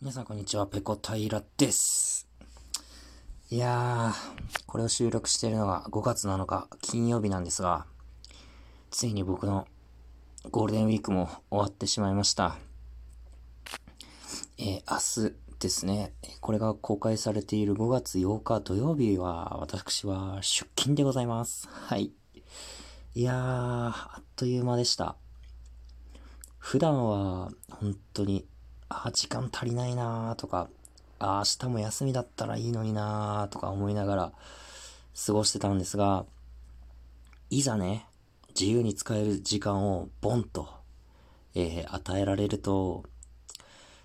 皆さんこんにちは、ペコ平です。いやー、これを収録しているのが5月7日金曜日なんですが、ついに僕のゴールデンウィークも終わってしまいました。えー、明日ですね、これが公開されている5月8日土曜日は、私は出勤でございます。はい。いやー、あっという間でした。普段は本当にあ、時間足りないなとか、あ、明日も休みだったらいいのになとか思いながら過ごしてたんですが、いざね、自由に使える時間をボンと、えー、与えられると、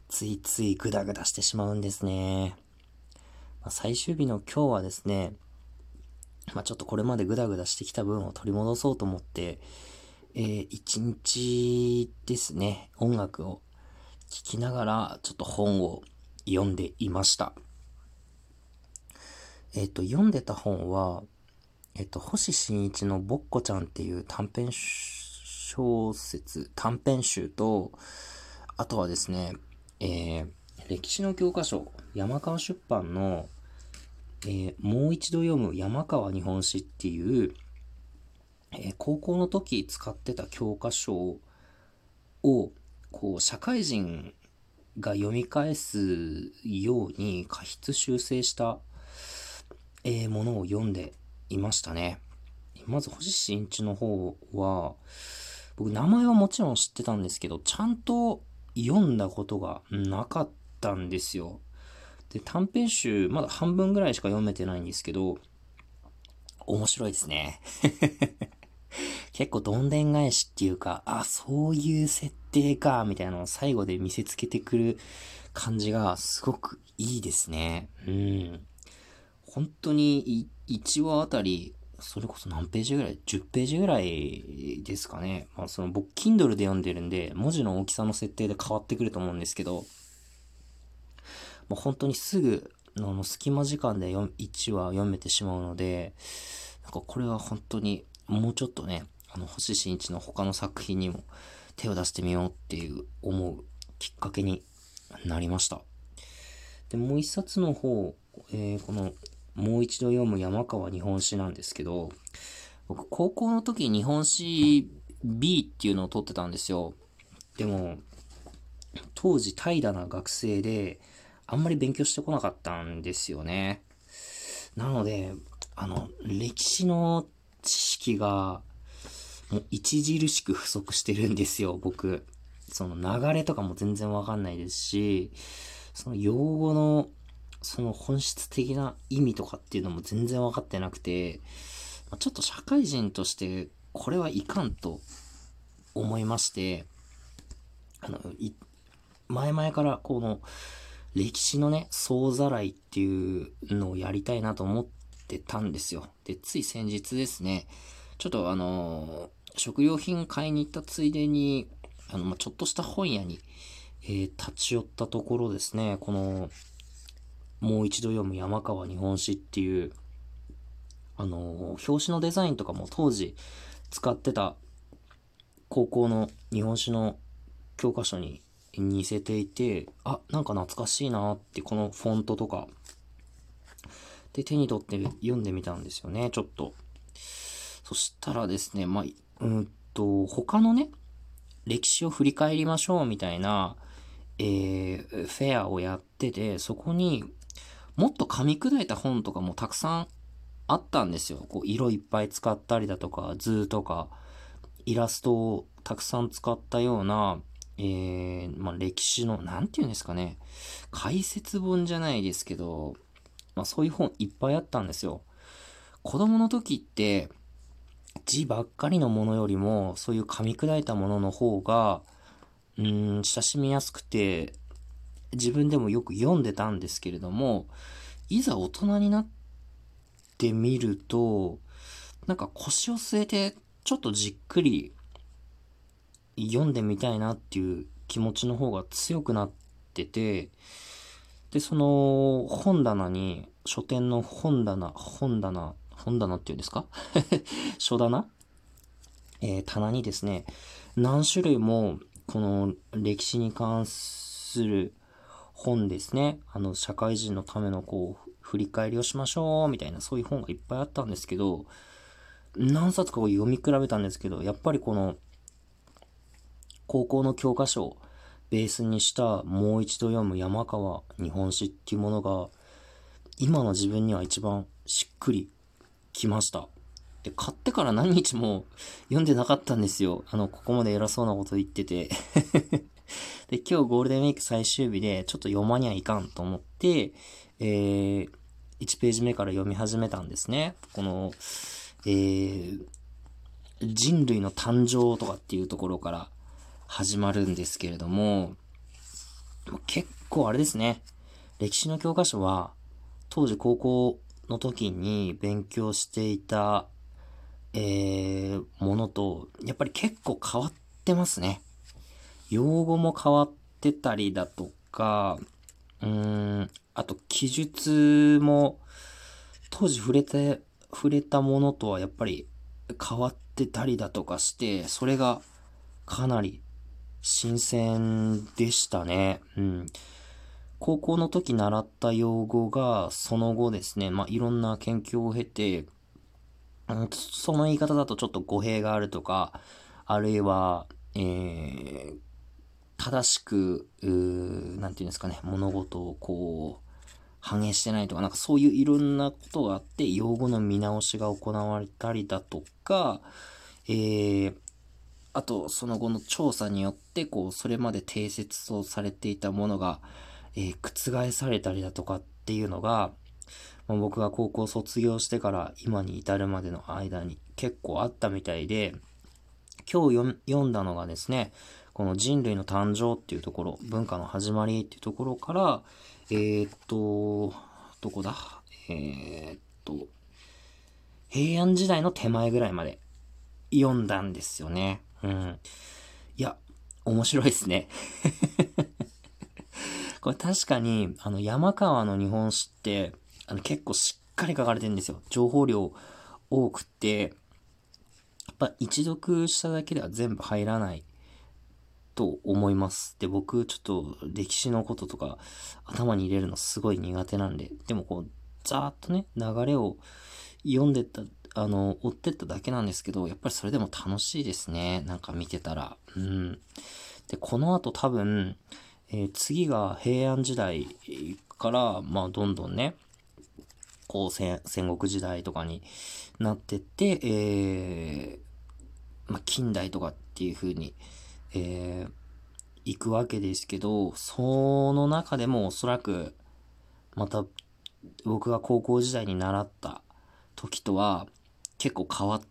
ついついグダグダしてしまうんですね。まあ、最終日の今日はですね、まあ、ちょっとこれまでグダグダしてきた分を取り戻そうと思って、えー、一日ですね、音楽を聞きながら、ちょっと本を読んでいました。えっ、と、読んでた本は、えっ、と、星新一のぼっこちゃんっていう短編小説、短編集と、あとはですね、えー、歴史の教科書、山川出版の、えー、もう一度読む山川日本史っていう、えー、高校の時使ってた教科書を、こう、社会人が読み返すように過失修正した、えー、ものを読んでいましたね。まず、星新一の方は、僕、名前はもちろん知ってたんですけど、ちゃんと読んだことがなかったんですよ。で、短編集、まだ半分ぐらいしか読めてないんですけど、面白いですね。結構どんでん返しっていうか、あ、そういう設定か、みたいなのを最後で見せつけてくる感じがすごくいいですね。うん。本当に1話あたり、それこそ何ページぐらい ?10 ページぐらいですかね。まあその僕、Kindle で読んでるんで、文字の大きさの設定で変わってくると思うんですけど、もう本当にすぐ、あの、隙間時間で1話読めてしまうので、なんかこれは本当にもうちょっとね、あの、星新一の他の作品にも手を出してみようっていう思うきっかけになりました。で、もう一冊の方、えー、この、もう一度読む山川日本史なんですけど、僕、高校の時日本史 B っていうのを取ってたんですよ。でも、当時怠惰な学生で、あんまり勉強してこなかったんですよね。なので、あの、歴史の知識が、もう著しく不足してるんですよ、僕。その流れとかも全然わかんないですし、その用語の、その本質的な意味とかっていうのも全然わかってなくて、ちょっと社会人としてこれはいかんと思いまして、あの、前々からこの歴史のね、総ざらいっていうのをやりたいなと思ってたんですよ。で、つい先日ですね、ちょっとあのー、食料品買いに行ったついでに、あの、まちょっとした本屋に、えー、立ち寄ったところですね、この、もう一度読む山川日本史っていう、あの、表紙のデザインとかも当時使ってた高校の日本史の教科書に似せていて、あ、なんか懐かしいなって、このフォントとか。で、手に取って読んでみたんですよね、ちょっと。そしたらですね、まあ、うんと、他のね、歴史を振り返りましょうみたいな、えー、フェアをやってて、そこにもっと噛み砕いた本とかもたくさんあったんですよ。こう色いっぱい使ったりだとか、図とか、イラストをたくさん使ったような、えー、まあ、歴史の、なんて言うんですかね。解説本じゃないですけど、まあ、そういう本いっぱいあったんですよ。子供の時って、字ばっかりのものよりも、そういう噛み砕いたものの方が、うん、親しみやすくて、自分でもよく読んでたんですけれども、いざ大人になってみると、なんか腰を据えて、ちょっとじっくり読んでみたいなっていう気持ちの方が強くなってて、で、その本棚に、書店の本棚、本棚、本棚っていうんですか？書棚？えー、棚にですね、何種類もこの歴史に関する本ですね。あの、社会人のためのこう、振り返りをしましょう、みたいな、そういう本がいっぱいあったんですけど、何冊かを読み比べたんですけど、やっぱりこの、高校の教科書をベースにしたもう一度読む山川日本史っていうものが、今の自分には一番しっくりきました。で、買ってから何日も読んでなかったんですよ。あの、ここまで偉そうなこと言ってて で、今日ゴールデンウィーク最終日で、ちょっと読まにはいかんと思って、えー、1ページ目から読み始めたんですね。この、えー、人類の誕生とかっていうところから始まるんですけれども、結構あれですね。歴史の教科書は、当時高校の時に勉強していたえー、ものと、やっぱり結構変わってますね。用語も変わってたりだとか、うーん、あと記述も、当時触れて、触れたものとはやっぱり変わってたりだとかして、それがかなり新鮮でしたね。うん。高校の時習った用語が、その後ですね、まあ、いろんな研究を経て、その言い方だとちょっと語弊があるとか、あるいは、えー、正しく、なんていうんですかね、物事をこう、反映してないとか、なんかそういういろんなことがあって、用語の見直しが行われたりだとか、えー、あと、その後の調査によって、こう、それまで定説とされていたものが、えー、覆されたりだとかっていうのが、まあ、僕が高校卒業してから今に至るまでの間に結構あったみたいで、今日読んだのがですね、この人類の誕生っていうところ、文化の始まりっていうところから、えー、っと、どこだ？えー、っと、平安時代の手前ぐらいまで読んだんですよね。うん。いや、面白いですね。これ確かに、あの、山川の日本史って、あの、結構しっかり書かれてるんですよ。情報量多くて、やっぱ一読しただけでは全部入らないと思います。で、僕、ちょっと歴史のこととか頭に入れるのすごい苦手なんで、でもこう、ざーっとね、流れを読んでった、あの、追ってっただけなんですけど、やっぱりそれでも楽しいですね。なんか見てたら。うん。で、この後多分、えー、次が平安時代から、まあ、どんどんね、こう戦、国時代とかになってって、えー、まあ、近代とかっていう風に、えー、行くわけですけど、その中でもおそらく、また、僕が高校時代に習った時とは、結構変わっ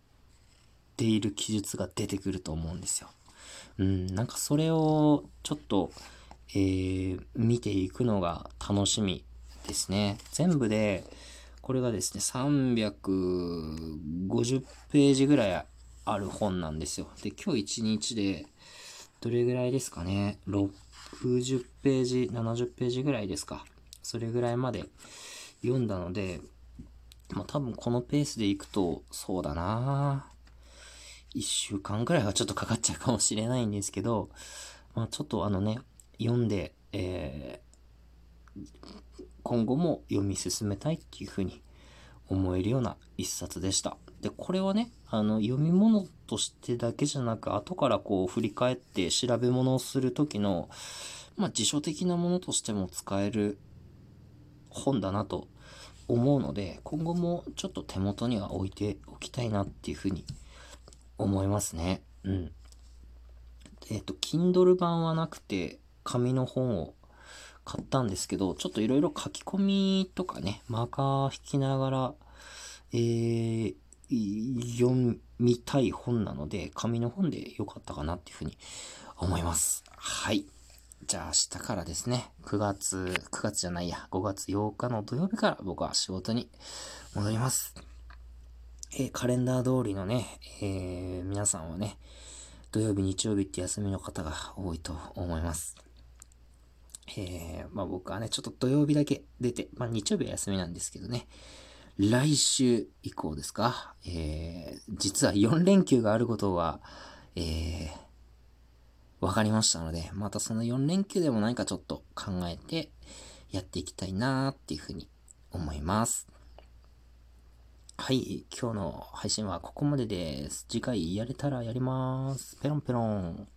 ている記述が出てくると思うんですよ。うん、なんかそれをちょっと、えー、見ていくのが楽しみですね。全部で、これがですね、350ページぐらいある本なんですよ。で、今日1日で、どれぐらいですかね、60ページ、70ページぐらいですか。それぐらいまで読んだので、まあ多分このペースでいくと、そうだな1週間ぐらいはちょっとかかっちゃうかもしれないんですけど、まあちょっとあのね、読んで、えー、今後も読み進めたいっていうふうに思えるような一冊でした。で、これはね、あの、読み物としてだけじゃなく、後からこう振り返って調べ物をするときの、まあ、辞書的なものとしても使える本だなと思うので、今後もちょっと手元には置いておきたいなっていうふうに思いますね。うん。えっ、ー、と、Kindle 版はなくて、紙の本を買ったんですけど、ちょっといろいろ書き込みとかね、マーカー引きながら、えー、読みたい本なので、紙の本でよかったかなっていうふうに思います。はい。じゃあ明日からですね、9月、9月じゃないや、5月8日の土曜日から僕は仕事に戻ります。えー、カレンダー通りのね、えー、皆さんはね、土曜日、日曜日って休みの方が多いと思います。えー、まあ僕はね、ちょっと土曜日だけ出て、まあ日曜日は休みなんですけどね、来週以降ですか、えー、実は4連休があることは、えー、わかりましたので、またその4連休でも何かちょっと、考えてやっていきたいなーっていうふうに思います。はい、今日の配信はここまでです。次回やれたらやります。ペロンペロン。